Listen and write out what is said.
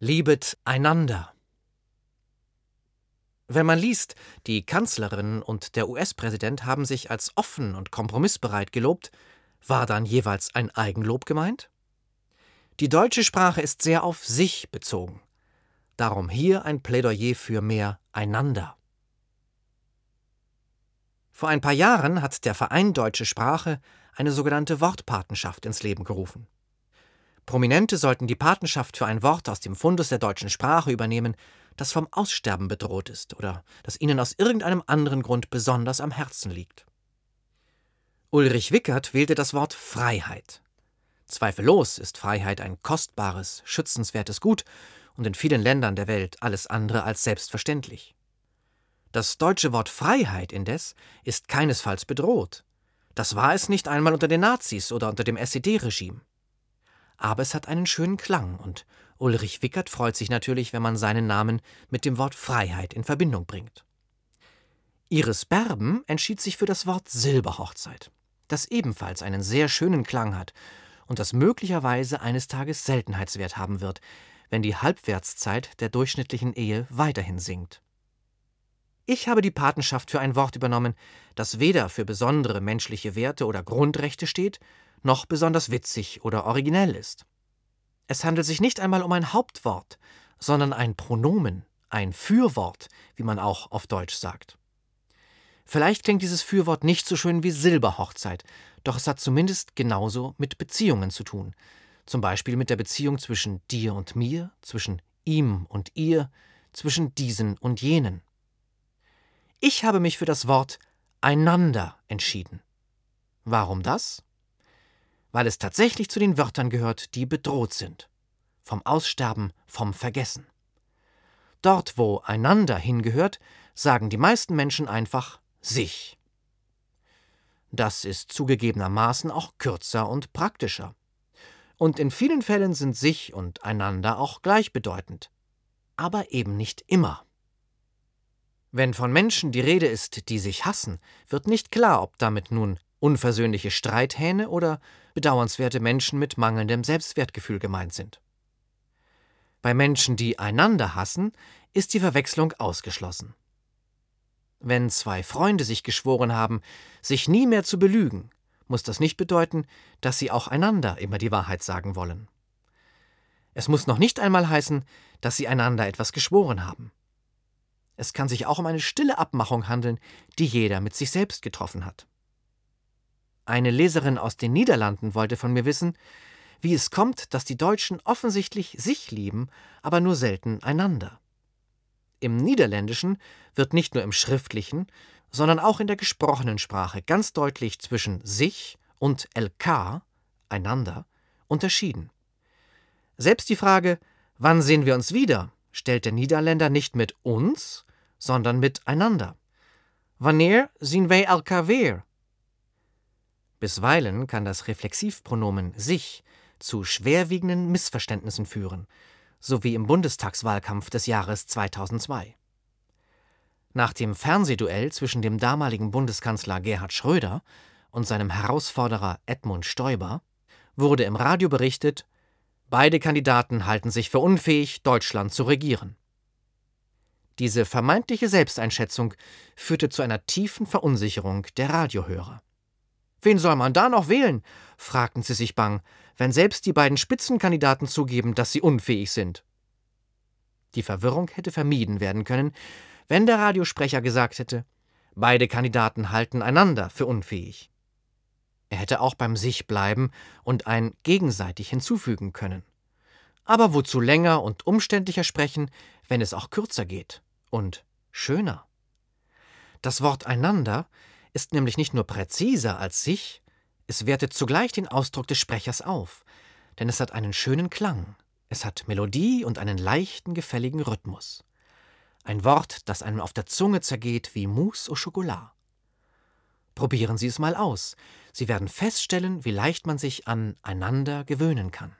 Liebet einander. Wenn man liest, die Kanzlerin und der US-Präsident haben sich als offen und kompromissbereit gelobt, war dann jeweils ein Eigenlob gemeint? Die deutsche Sprache ist sehr auf sich bezogen. Darum hier ein Plädoyer für mehr einander. Vor ein paar Jahren hat der Verein Deutsche Sprache eine sogenannte Wortpatenschaft ins Leben gerufen. Prominente sollten die Patenschaft für ein Wort aus dem Fundus der deutschen Sprache übernehmen, das vom Aussterben bedroht ist oder das ihnen aus irgendeinem anderen Grund besonders am Herzen liegt. Ulrich Wickert wählte das Wort Freiheit. Zweifellos ist Freiheit ein kostbares, schützenswertes Gut und in vielen Ländern der Welt alles andere als selbstverständlich. Das deutsche Wort Freiheit indes ist keinesfalls bedroht. Das war es nicht einmal unter den Nazis oder unter dem SED-Regime aber es hat einen schönen Klang und Ulrich Wickert freut sich natürlich, wenn man seinen Namen mit dem Wort Freiheit in Verbindung bringt. Iris Berben entschied sich für das Wort Silberhochzeit, das ebenfalls einen sehr schönen Klang hat und das möglicherweise eines Tages Seltenheitswert haben wird, wenn die Halbwertszeit der durchschnittlichen Ehe weiterhin sinkt. Ich habe die Patenschaft für ein Wort übernommen, das weder für besondere menschliche Werte oder Grundrechte steht, noch besonders witzig oder originell ist. Es handelt sich nicht einmal um ein Hauptwort, sondern ein Pronomen, ein Fürwort, wie man auch auf Deutsch sagt. Vielleicht klingt dieses Fürwort nicht so schön wie Silberhochzeit, doch es hat zumindest genauso mit Beziehungen zu tun. Zum Beispiel mit der Beziehung zwischen dir und mir, zwischen ihm und ihr, zwischen diesen und jenen. Ich habe mich für das Wort einander entschieden. Warum das? Weil es tatsächlich zu den Wörtern gehört, die bedroht sind. Vom Aussterben, vom Vergessen. Dort, wo einander hingehört, sagen die meisten Menschen einfach sich. Das ist zugegebenermaßen auch kürzer und praktischer. Und in vielen Fällen sind sich und einander auch gleichbedeutend. Aber eben nicht immer. Wenn von Menschen die Rede ist, die sich hassen, wird nicht klar, ob damit nun unversöhnliche Streithähne oder bedauernswerte Menschen mit mangelndem Selbstwertgefühl gemeint sind. Bei Menschen, die einander hassen, ist die Verwechslung ausgeschlossen. Wenn zwei Freunde sich geschworen haben, sich nie mehr zu belügen, muss das nicht bedeuten, dass sie auch einander immer die Wahrheit sagen wollen. Es muss noch nicht einmal heißen, dass sie einander etwas geschworen haben. Es kann sich auch um eine stille Abmachung handeln, die jeder mit sich selbst getroffen hat. Eine Leserin aus den Niederlanden wollte von mir wissen, wie es kommt, dass die Deutschen offensichtlich sich lieben, aber nur selten einander. Im Niederländischen wird nicht nur im schriftlichen, sondern auch in der gesprochenen Sprache ganz deutlich zwischen sich und LK, einander, unterschieden. Selbst die Frage, wann sehen wir uns wieder, stellt der Niederländer nicht mit uns, sondern mit einander. Wanneer zien wij elkaar weer? Bisweilen kann das Reflexivpronomen sich zu schwerwiegenden Missverständnissen führen, so wie im Bundestagswahlkampf des Jahres 2002. Nach dem Fernsehduell zwischen dem damaligen Bundeskanzler Gerhard Schröder und seinem Herausforderer Edmund Stoiber wurde im Radio berichtet, beide Kandidaten halten sich für unfähig, Deutschland zu regieren. Diese vermeintliche Selbsteinschätzung führte zu einer tiefen Verunsicherung der Radiohörer. Wen soll man da noch wählen? fragten sie sich bang, wenn selbst die beiden Spitzenkandidaten zugeben, dass sie unfähig sind. Die Verwirrung hätte vermieden werden können, wenn der Radiosprecher gesagt hätte, beide Kandidaten halten einander für unfähig. Er hätte auch beim sich bleiben und ein gegenseitig hinzufügen können. Aber wozu länger und umständlicher sprechen, wenn es auch kürzer geht und schöner? Das Wort einander ist nämlich nicht nur präziser als sich, es wertet zugleich den Ausdruck des Sprechers auf, denn es hat einen schönen Klang, es hat Melodie und einen leichten, gefälligen Rhythmus. Ein Wort, das einem auf der Zunge zergeht wie Mousse au Chocolat. Probieren Sie es mal aus. Sie werden feststellen, wie leicht man sich an einander gewöhnen kann.